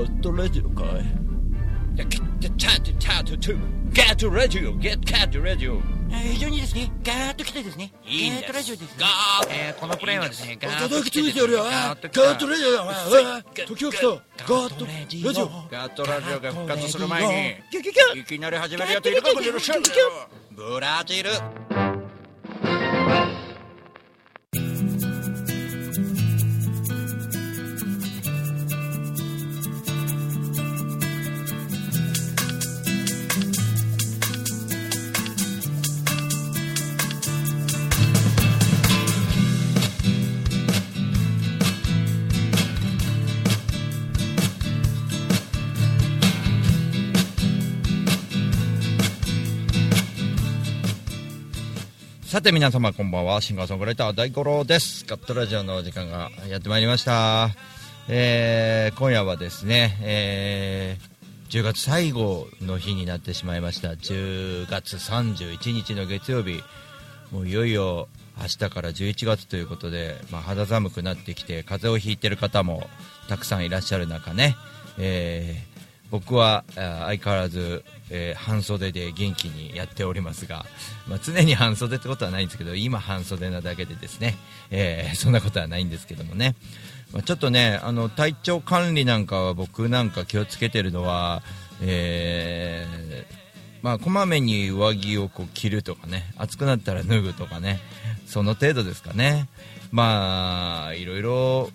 ットラジオかいいや、チャート、チャート、トゥ、ゲットラジオ、ゲットカットラジオ。非常にですね、ガーッと来てですね、いいんですガーッとラジオです、ね。ガーッえー、このプレイはですね、ガーッと来てですねついてやるよ。ガガーッとラジオだ。お前時を来た。ガーットラジオ。ガットラジオが復活する前に、いきなり始めるやついるかもしれませんよブラジル。さて皆様こんばんは。シンガーソングライター大五郎です。ガットラジオの時間がやってまいりました、えー今夜はですね、えー10月最後の日になってしまいました。10月31日の月曜日。もういよいよ明日から11月ということで、まあ、肌寒くなってきて風邪をひいてる方もたくさんいらっしゃる中ね、えー僕は相変わらず、えー半袖で元気にやっておりますが、まあ、常に半袖ってことはないんですけど今半袖なだけでですね、えーそんなことはないんですけどもね、まあ、ちょっとねあの体調管理なんかは僕なんか気をつけてるのは、えーまあ、こまめに上着をこう着るとかね暑くなったら脱ぐとかねその程度ですかね。まあいろいろ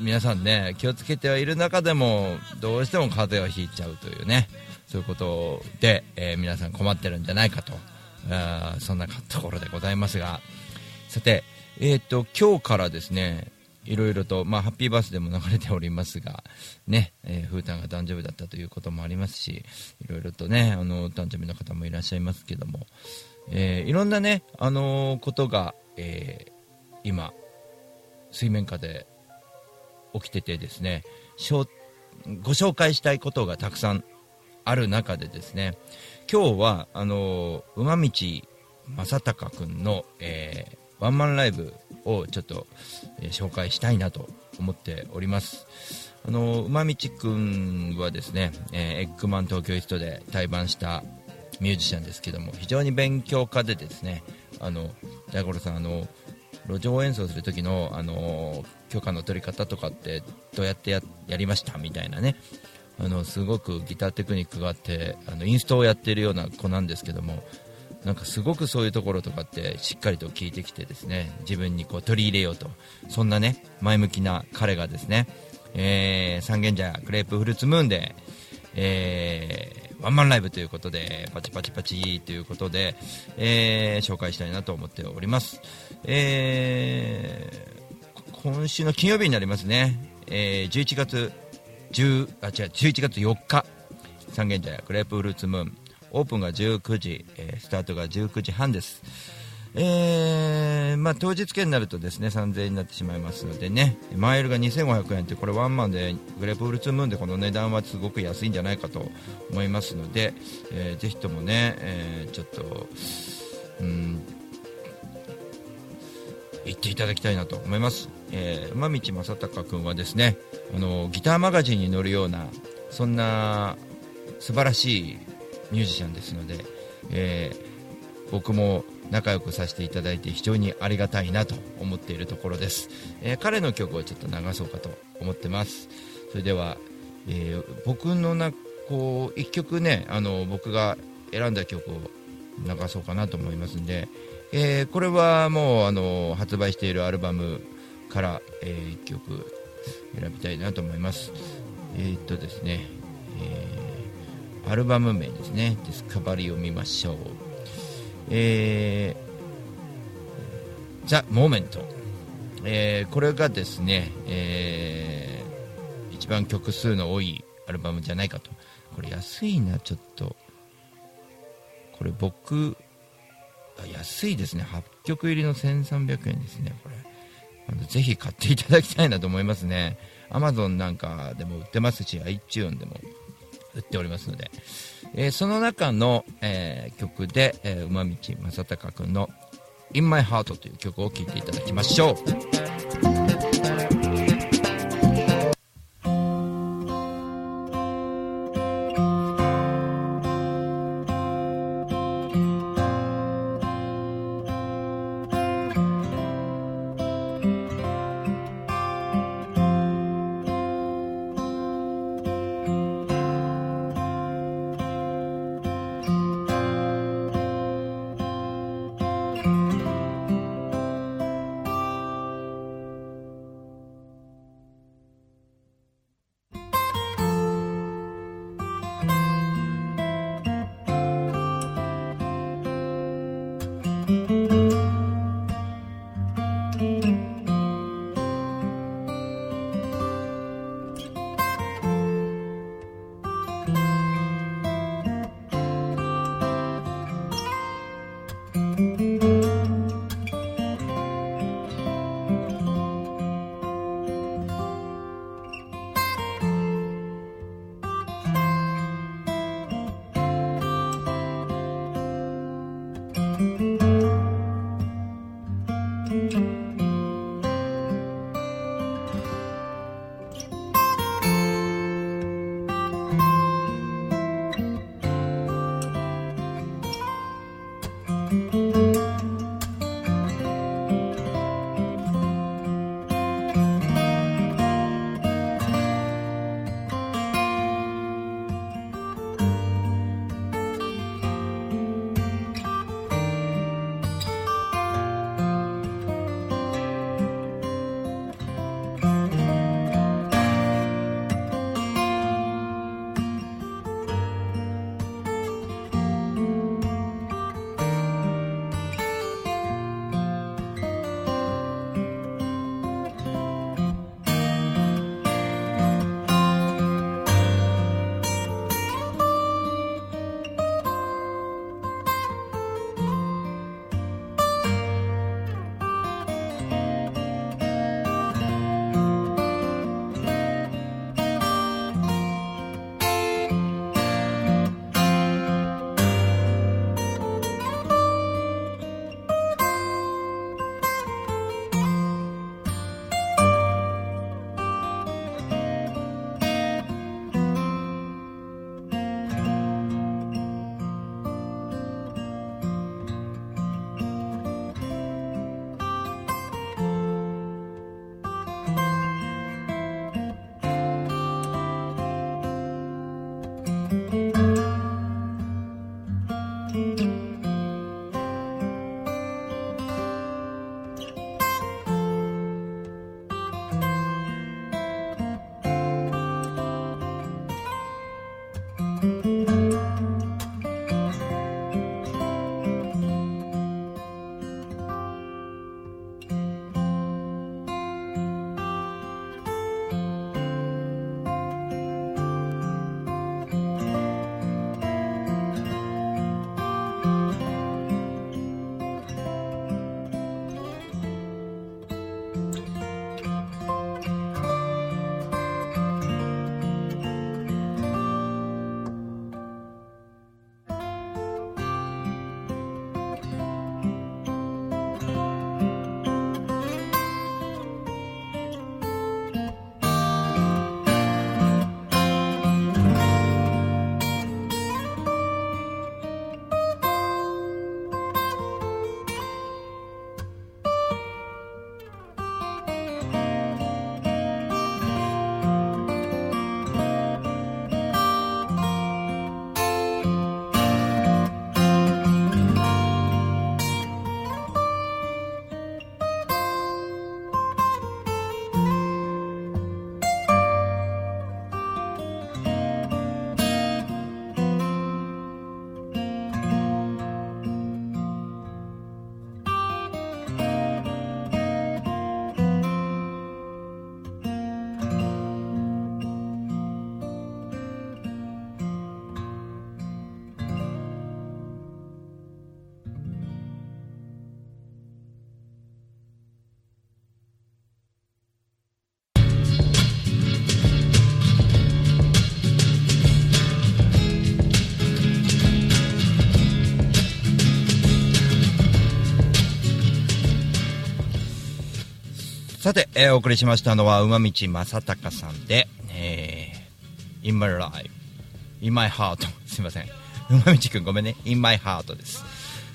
皆さんね気をつけてはいる中でもどうしても風邪をひいちゃうというねそういうことで、えー皆さん困ってるんじゃないかとあそんなところでございますが。さて、えー、と今日からですねいろいろと、まあ、ハッピーバースデーも流れておりますが、ねえー、風太が誕生日だったということもありますしいろいろとねあの誕生日の方もいらっしゃいますけども、えーいろんなね、あのーことが、えー今水面下で起きててですねしょご紹介したいことがたくさんある中でですね今日はあの馬道正隆君の、えーワンマンライブをちょっと、えー紹介したいなと思っております。あの馬道君はですね、えーエッグマン東京イーストで対バンしたミュージシャンですけども非常に勉強家でですねあの大五郎さんあの路上演奏する時の、あの許可の取り方とかってどうやってやりましたみたいなね。あのすごくギターテクニックがあってあのインストをやっているような子なんですけどもなんかすごくそういうところとかってしっかりと聞いてきてですね自分にこう取り入れようと。そんなね前向きな彼がですね、えー三軒茶屋グレープフルーツムーンで、えーワンマンライブということでパチパチパチということで、えー紹介したいなと思っております、えー今週の金曜日になりますね、えー11月10あ違う11月4日三軒茶屋クレープフルーツムーン。オープンが19時、えースタートが19時半です。えーまあ、当日券になるとですね3000円になってしまいますのでね。マイルが2500円ってこれワンマンでグレープフルーツムーンでこの値段はすごく安いんじゃないかと思いますので、えーぜひともね、えーちょっとうん行っていただきたいなと思います、えー馬道正隆君はですねあのギターマガジンに載るようなそんな素晴らしいミュージシャンですので、え僕も仲良くさせていただいて非常にありがたいなと思っているところです、えー彼の曲をちょっと流そうかと思ってます。それでは、えー僕のなこう1曲ねあの僕が選んだ曲を流そうかなと思いますんで、えーこれはもうあの発売しているアルバムから、え1曲選びたいなと思います。えーっとですね、えーアルバム名ですね。ディスカバリーを見ましょう。えー、ザ・モーメント、えこれがですね、えー一番曲数の多いアルバムじゃないかと。これ安いなちょっと。これ僕安いですね。8曲入りの1300円ですねこれ。あのぜひ買っていただきたいなと思いますね。Amazon なんかでも売ってますし iTune でも。売っておりますので、えーその中の、えー曲で、えー馬道正隆君の「In My Heart」という曲を聴いていただきましょう。さて、えー、お送りしましたのは、馬道正隆さんで、えー、In My Life, In My Heart すいません。馬道くんごめんね。In My Heart です。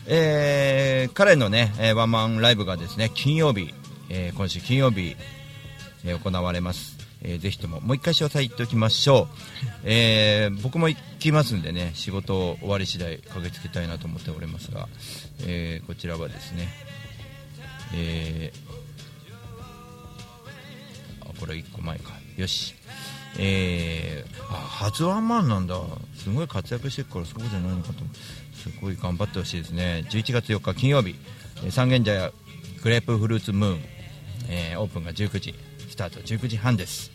えー、彼のね、えー、ワンマンライブがですね、金曜日、えー、今週金曜日、えー、行われます。えー、ぜひとも、もう一回詳細言っておきましょう。えー、僕も行きますんでね、仕事終わり次第駆けつけたいなと思っておりますが、えー、こちらはですね、えー、これ1個前か。よし。えー、あ初ワンマンなんだ。すごい活躍してるからそうじゃないのかと。すごい頑張ってほしいですね。11月4日金曜日。三軒茶屋グレープフルーツムーン、えーオープンが19時。スタート19時半です、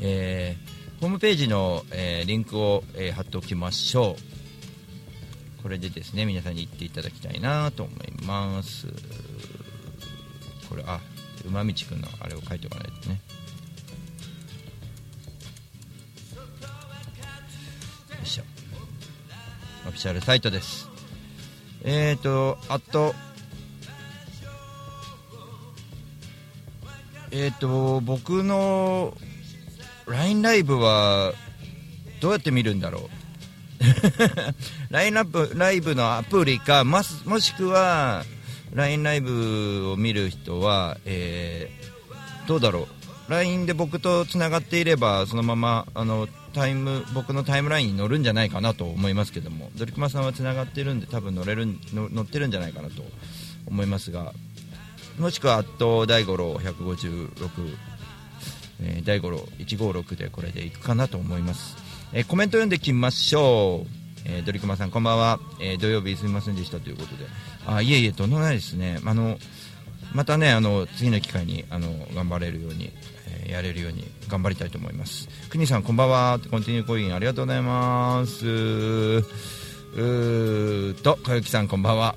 えーホームページの、えーリンクを、えー貼っておきましょう。これでですね皆さんに行っていただきたいなと思います。これあ馬道くんのあれを書いておかないとね。よいしょ。オフィシャルサイトです。えーとあとえーと僕の LINE ライブはどうやって見るんだろう。LINE ライブライブのアプリかもしもしくは LINE ライブを見る人は、えーどうだろう LINE で僕とつながっていればそのままあのタイム僕のタイムラインに乗るんじゃないかなと思いますけどもドリクマさんはつながってるんで多分乗れる乗ってるんじゃないかなと思いますがもしくは、あと大五郎156、えー大五郎156でこれでいくかなと思います。えーコメント読んできましょう。えードリクマさん、こんばんは。えー土曜日すみませんでしたということで。あ、いえいえ、とんでもないですね。あの、またね、あの、次の機会に、あの、頑張れるように、えーやれるように頑張りたいと思います。くにさん、こんばんは。コンティニューコインありがとうございます。うーと、小雪さん、こんばんは。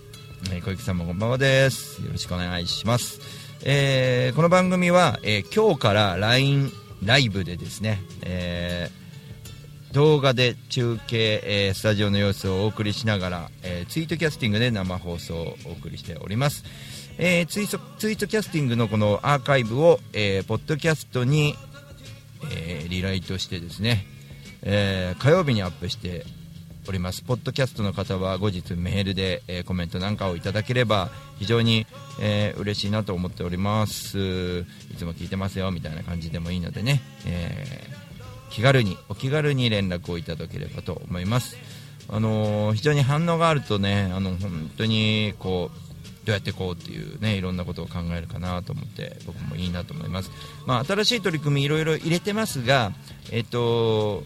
えー小雪さんもこんばんはです。よろしくお願いします。えーこの番組は、えー今日から LINE ライブでですね、えー動画で中継、えースタジオの様子をお送りしながら、えーツイートキャスティングで生放送をお送りしております、えーツイートツイートキャスティングのこのアーカイブを、えーポッドキャストに、えーリライトしてですね、え火曜日にアップしております。ポッドキャストの方は後日メールで、えコメントなんかをいただければ非常に、えー嬉しいなと思っております。いつも聞いてますよみたいな感じでもいいのでね、えー気軽にお気軽に連絡をいただければと思います。あのー非常に反応があるとねあの本当にこうどうやってこうっていうねいろんなことを考えるかなと思って僕もいいなと思います。まあ新しい取り組みいろいろ入れてますがえっ、と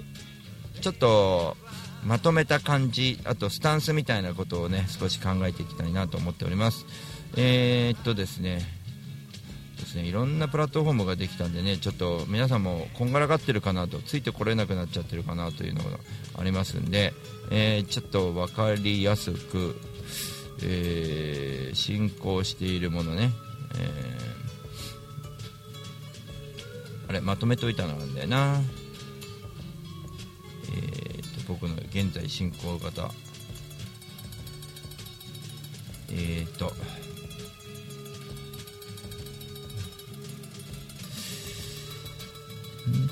ちょっとまとめた感じあとスタンスみたいなことをね少し考えていきたいなと思っております。えー、っとですねですねいろんなプラットフォームができたんでねちょっと皆さんもこんがらがってるかなとついてこれなくなっちゃってるかなというのがありますんで、えーちょっと分かりやすく、えー進行しているものね、えーあれまとめといたのなんだよな。えー、と僕の現在進行型。えー、と。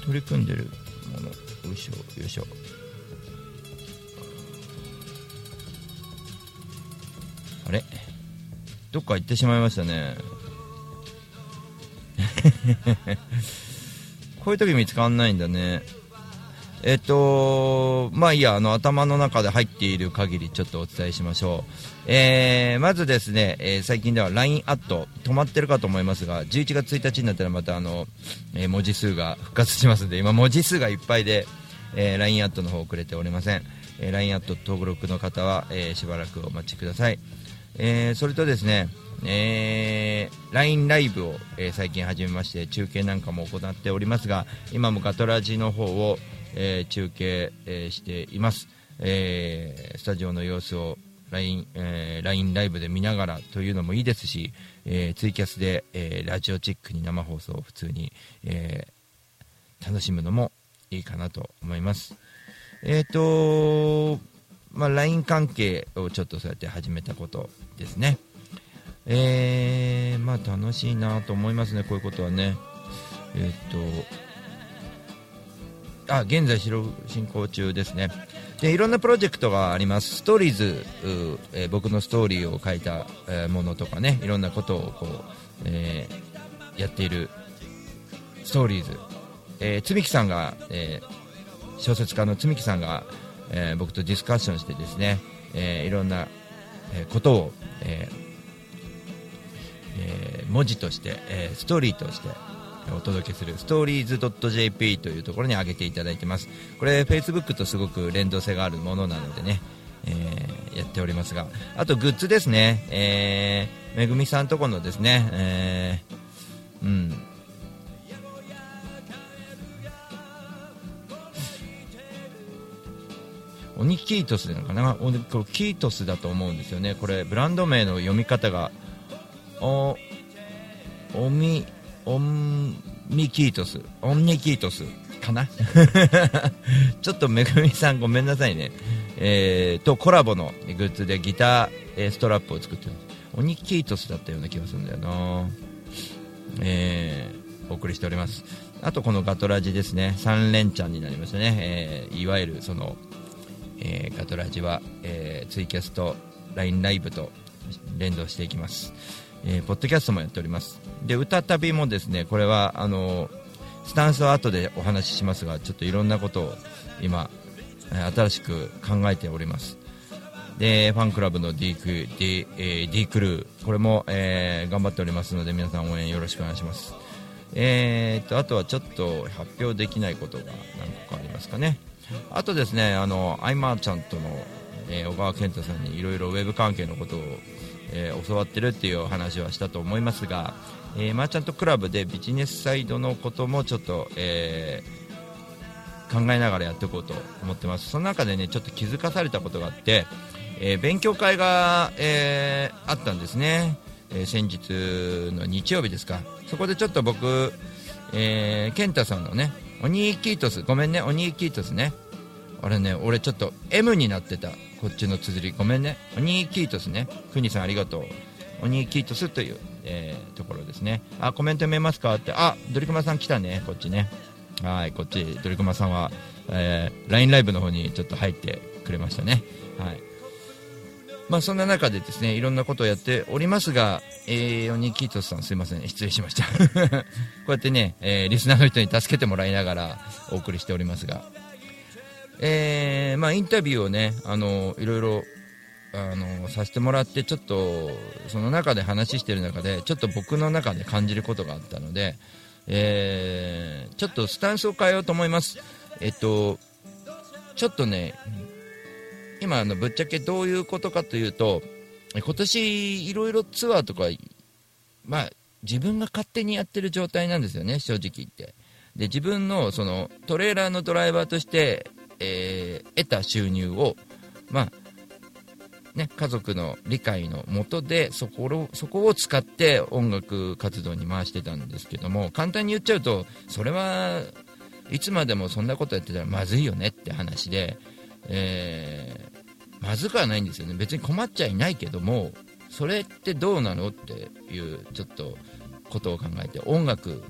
取り組んでるものよいしょよいしょ。あれ？どっか行ってしまいましたね。こういう時見つかんないんだね。えっと、まあいいや、あの、頭の中で入っている限りちょっとお伝えしましょう。えー、まずですね、えー最近では LINE アット止まってるかと思いますが、11月1日になったらまたあの、えー文字数が復活しますので、今文字数がいっぱいで、えー LINE アットの方遅れておりません。えー LINE アット登録の方は、えーしばらくお待ちください。えーそれとですね、えー LINE ライブを、えー最近始めまして中継なんかも行っておりますが今もガトラジの方を、えー中継、えーしています、えースタジオの様子を LINE,、えー LINE ライブで見ながらというのもいいですし、えーツイキャスで、えーラジオチックに生放送を普通に、えー楽しむのもいいかなと思いますえっ、とまあ、LINE 関係をちょっとそうやって始めたことですね。えー、まあ楽しいなと思いますね、こういうことはね。えっ、と、あ、現在進行中ですね。で、いろんなプロジェクトがあります。ストーリーズ、えー僕のストーリーを書いた、えーものとかね、いろんなことをこう、えーやっているストーリーズ。えー、つみきさんが、え小説家のつみきさんが、え僕とディスカッションしてですね、えいろんな、ことを、ええー文字として、えーストーリーとしてお届けするストーリーズ .jp というところに上げていただいてます。これ Facebook とすごく連動性があるものなのでね、えーやっておりますが。あとグッズですね、えーめぐみさんとこのですね、えーうん。オニキートスなのかな？オニこれキートスだと思うんですよね。これブランド名の読み方がおオミオンミキートス。オンニキートス。かな？ちょっとめぐみさんごめんなさいね。えー、とコラボのグッズでギター、えーストラップを作ってるオニキートスだったような気がするんだよな。えーお送りしております。あとこのガトラジですね。3連チャンになりましたね、えーいわゆるそのえーガトラジは、えーツイキャスと LINE ライブと連動していきます、えーポッドキャストもやっております。で歌旅もですねこれはあのスタンスは後でお話ししますがちょっといろんなことを今え新しく考えております。でファンクラブの D ク D,、えー D クルーこれも、えー頑張っておりますので皆さん応援よろしくお願いします。えー、とあとはちょっと発表できないことが何個かありますかね。あとですねあのアイマーちゃんとの、えー小川健太さんにいろいろウェブ関係のことを、えー教わってるっていうお話はしたと思いますが、えーマーチャントクラブでビジネスサイドのこともちょっと、えー考えながらやっていこうと思ってます。その中でねちょっと気づかされたことがあって、え勉強会が、えーあったんですね、え先日の日曜日ですか。そこでちょっと僕、えー、健太さんのねオニーキートスごめんねオニーキートスね。あれね俺ちょっと M になってた。こっちの綴り。ごめんね。オニーキートスね。クニさんありがとう。オニーキートスという、えーところですね。あコメント読めますかって。あドリクマさん来たね。こっちね。はいこっち。ドリクマさんは、えー LINE ライブの方にちょっと入ってくれましたね。はい。まあそんな中でですねいろんなことをやっておりますが、えー、オニーキートスさんすいません。失礼しました。こうやってね、えーリスナーの人に助けてもらいながらお送りしておりますが。えーまあ、インタビューをねあのいろいろあのさせてもらってちょっとその中で話してる中でちょっと僕の中で感じることがあったので、えーちょっとスタンスを変えようと思います。えっとちょっとね今あのぶっちゃけどういうことかというと今年いろいろツアーとかまあ自分が勝手にやってる状態なんですよね正直言って。で自分のそのトレーラーのドライバーとして、えー得た収入を、まあね、家族の理解のもとでそこをそこを使って音楽活動に回してたんですけども簡単に言っちゃうとそれはいつまでもそんなことやってたらまずいよねって話で、えーまずくはないんですよね。別に困っちゃいないけどもそれってどうなのっていうちょっとことを考えて音楽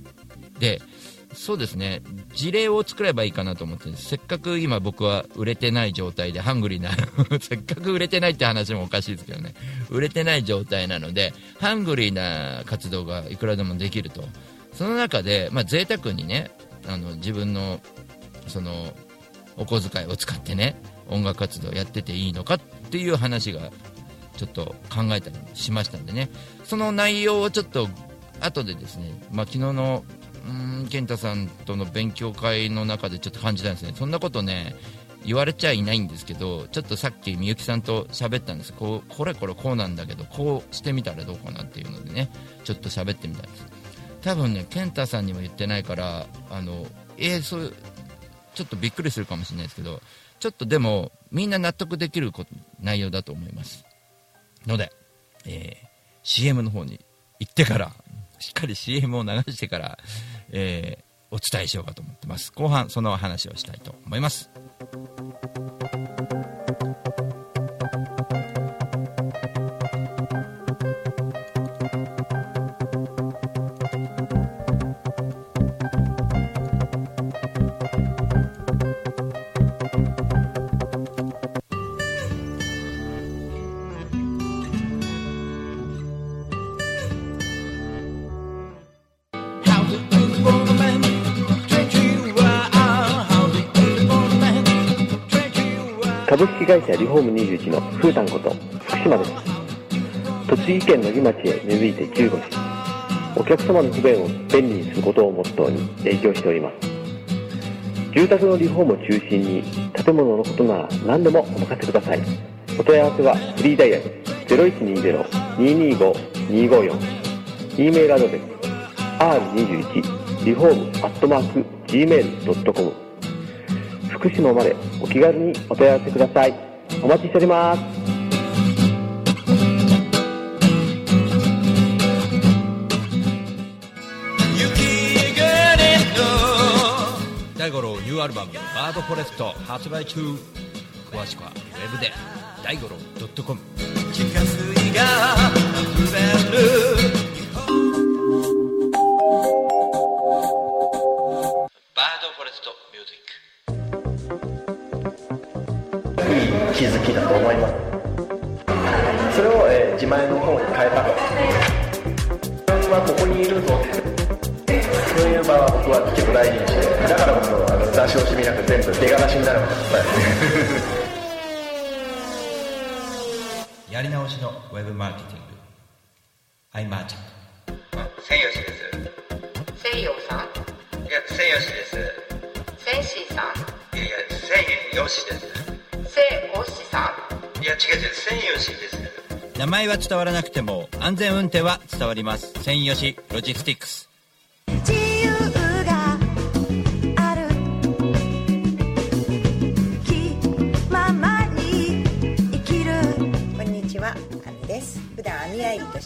でそうですね。事例を作ればいいかなと思ってせっかく今僕は売れてない状態でハングリーな せっかく売れてないって話もおかしいですけどね。売れてない状態なのでハングリーな活動がいくらでもできると。その中で、まあ、贅沢にねあの自分のそのお小遣いを使ってね音楽活動やってていいのかっていう話がちょっと考えたりしましたんでね。その内容をちょっと後でですね、まあ、昨日のうん健太さんとの勉強会の中でちょっと感じたんですね。そんなことね言われちゃいないんですけどちょっとさっきみゆきさんと喋ったんです。こうこれこれこうなんだけどこうしてみたらどうかなっていうのでねちょっと喋ってみたんです。多分ね健太さんにも言ってないからあのえー、そうちょっとびっくりするかもしれないですけどちょっとでもみんな納得できる内容だと思います。ので、えー CM の方に行ってからしっかり CM を流してから、えーお伝えしようかと思ってます。後半その話をしたいと思います。栃木県野木町へ根付いて15年お客様の不便を便利にすることをモットーに営業しております。住宅のリフォームを中心に建物のことなら何でもお任せください。お問い合わせはフリーダイヤル0120-225-254 E メールアドレス r21 リフォームアットマーク gmail.com 福島までお気軽にお問い合わせください。お待ちしております。ニューアルバム「バードフォレスト」発売中。詳しくはウェブで大五郎 .com 地下水が溢れる。バードフォレストミュージック。いい気づきだと思います。それを、えー自前の方に変えたと。自分はここにいるぞいう場は僕は結構大事にしてだからこそあの出し惜しみなく全部出がらしになるものやり直しのウェブマーケティングアイマーチ千吉です西洋さんいや千吉です千シーさんいやいや千吉です西おしさんいや違う違う千吉です名前は伝わらなくても安全運転は伝わります。専用しロジスティックス。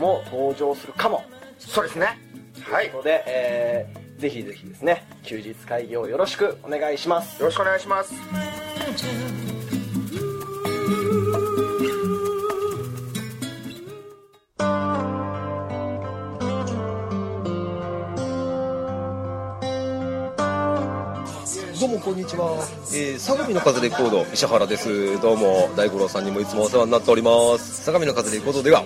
も登場するかも、そうですね。はい。ということで、えーぜひぜひですね休日会議をよろしくお願いします。よろしくお願いします。どうもこんにちは、えー、相模の風レコード石原です。どうも大五郎さんにもいつもお世話になっております。相模の風レコードでは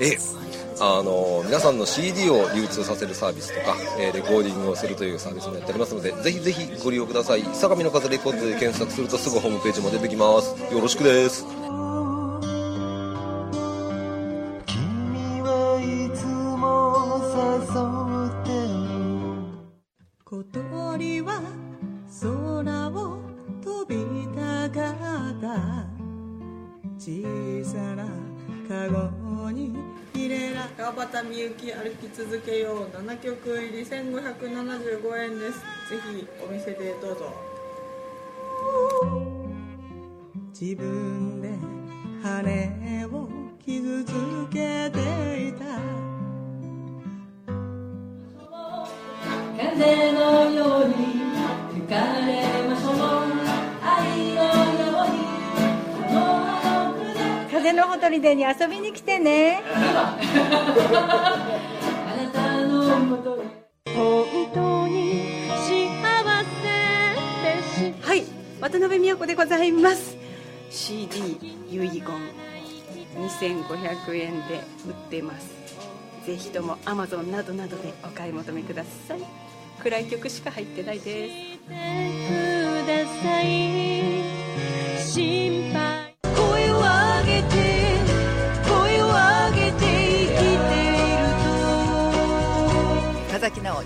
えーあの皆さんの CD を流通させるサービスとか、えーレコーディングをするというサービスもやっておりますのでぜひぜひご利用ください。相模の風レコードで検索するとすぐホームページも出てきます。よろしくです。川端みゆき歩き続けよう7曲入り1575円です。ぜひお店でどうぞ。自分で羽を傷つけていた。風のように吹かれましょう風のほとりでに遊びに来てね。あなたのもとへ本当に幸せです。はい渡辺美代子でございます。CD 遺言2500円で売ってます。ぜひとも Amazon などなどでお買い求めください。暗い曲しか入ってないです。ください。心配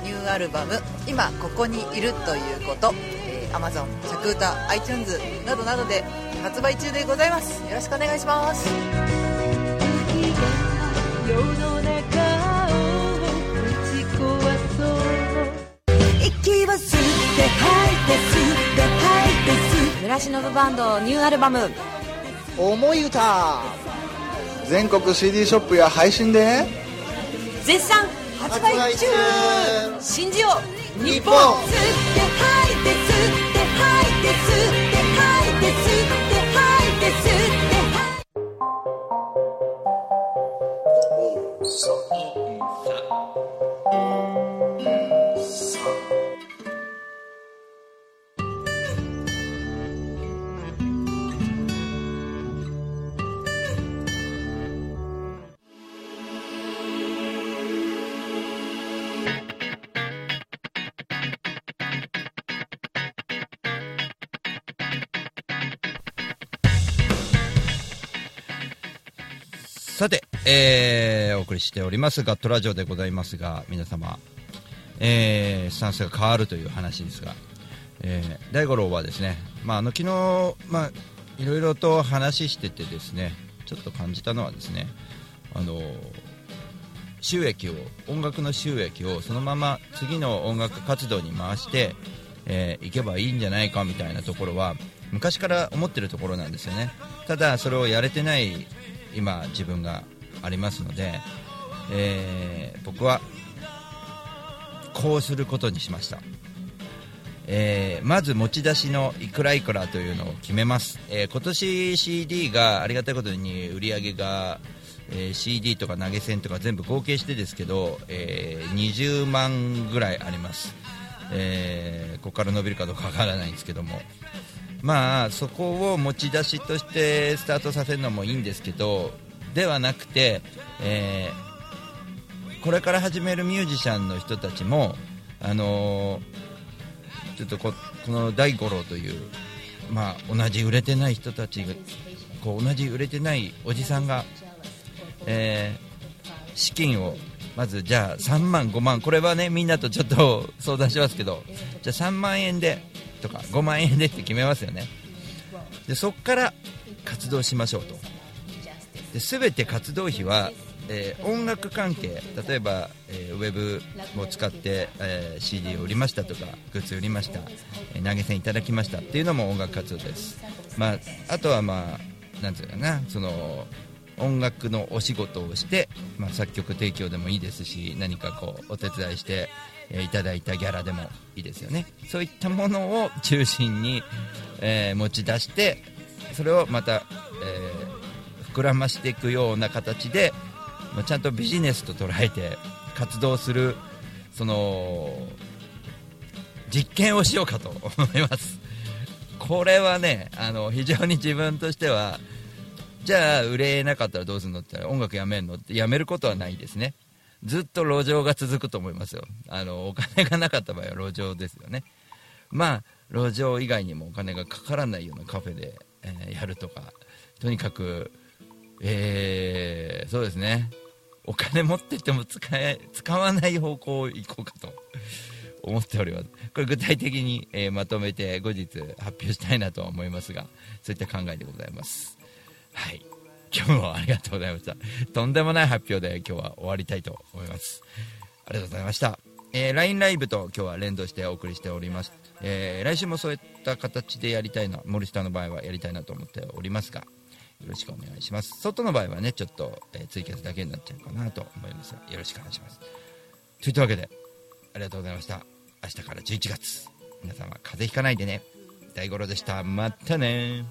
ニューアルバム「今ここにいるということ」えー、Amazon 着歌 iTunes などなどで発売中でございます。よろしくお願いします。世の中を打ち壊そう息を吸って吐いて吸って吐いて吸村忍バンドニューアルバム「思い歌」全国 CD ショップや配信で絶賛発売中。信じよう日本。吸って吐いて吸って吐いて吸ってえー、お送りしておりますガットラジオでございますが皆様、えー、スタンスが変わるという話ですが、えー、大五郎はですね、まあ、あの昨日、まあ、いろいろと話しててですねちょっと感じたのはですねあの収益を音楽の収益をそのまま次の音楽活動に回してえー、いけばいいんじゃないかみたいなところは昔から思ってるところなんですよね。ただそれをやれてない今自分がありますので、えー、僕はこうすることにしました、えー、まず持ち出しのいくらいくらというのを決めます、えー、今年 CD がありがたいことに売り上げがえ、CD とか投げ銭とか全部合計してですけど、え、20万ぐらいあります、え、ここから伸びるかどうかわからないんですけども。まあそこを持ち出しとしてスタートさせるのもいいんですけどではなくて、えー、これから始めるミュージシャンの人たちもあのー、ちょっとここの大五郎というまあ同じ売れてない人たちこう同じ売れてないおじさんがえー、資金をまずじゃあ3万、5万これはねみんなとちょっと相談しますけどじゃあ3万円でとか5万円でって決めますよね。でそこから活動しましょうと。で全て活動費は、えー、音楽関係例えば、えー、ウェブを使って、えー、CD を売りましたとかグッズ売りました、え投げ銭いただきましたっていうのも音楽活動です、まあ、あとはまあなんていうかなその音楽のお仕事をして、まあ、作曲提供でもいいですし何かこうお手伝いして、いただいたギャラでもいいですよね。そういったものを中心に、えー、持ち出してそれをまた、えー、膨らましていくような形で、まあ、ちゃんとビジネスと捉えて活動するその実験をしようかと 思います。これはねあの非常に自分としてはじゃあ売れなかったらどうするのって音楽やめるのってやめることはないですね。ずっと路上が続くと思いますよ。あのお金がなかった場合は路上ですよね。まあ路上以外にもお金がかからないようなカフェで、えー、やるとかとにかくえー、そうですねお金持ってても使え使わない方向行こうかと思っておりますこれ具体的に、えー、まとめて後日発表したいなと思いますがそういった考えでございますはい。今日もありがとうございました。とんでもない発表で今日は終わりたいと思います。ありがとうございました。えー、LINE ライブと今日は連動してお送りしております。えー、来週もそういった形でやりたいな、森下の場合はやりたいなと思っておりますが、よろしくお願いします。外の場合はね、ちょっと、えー、ツイキャスだけになっちゃうかなと思いますが、よろしくお願いします。といったわけで、ありがとうございました。明日から11月。皆様、風邪ひかないでね。大五郎でした。またね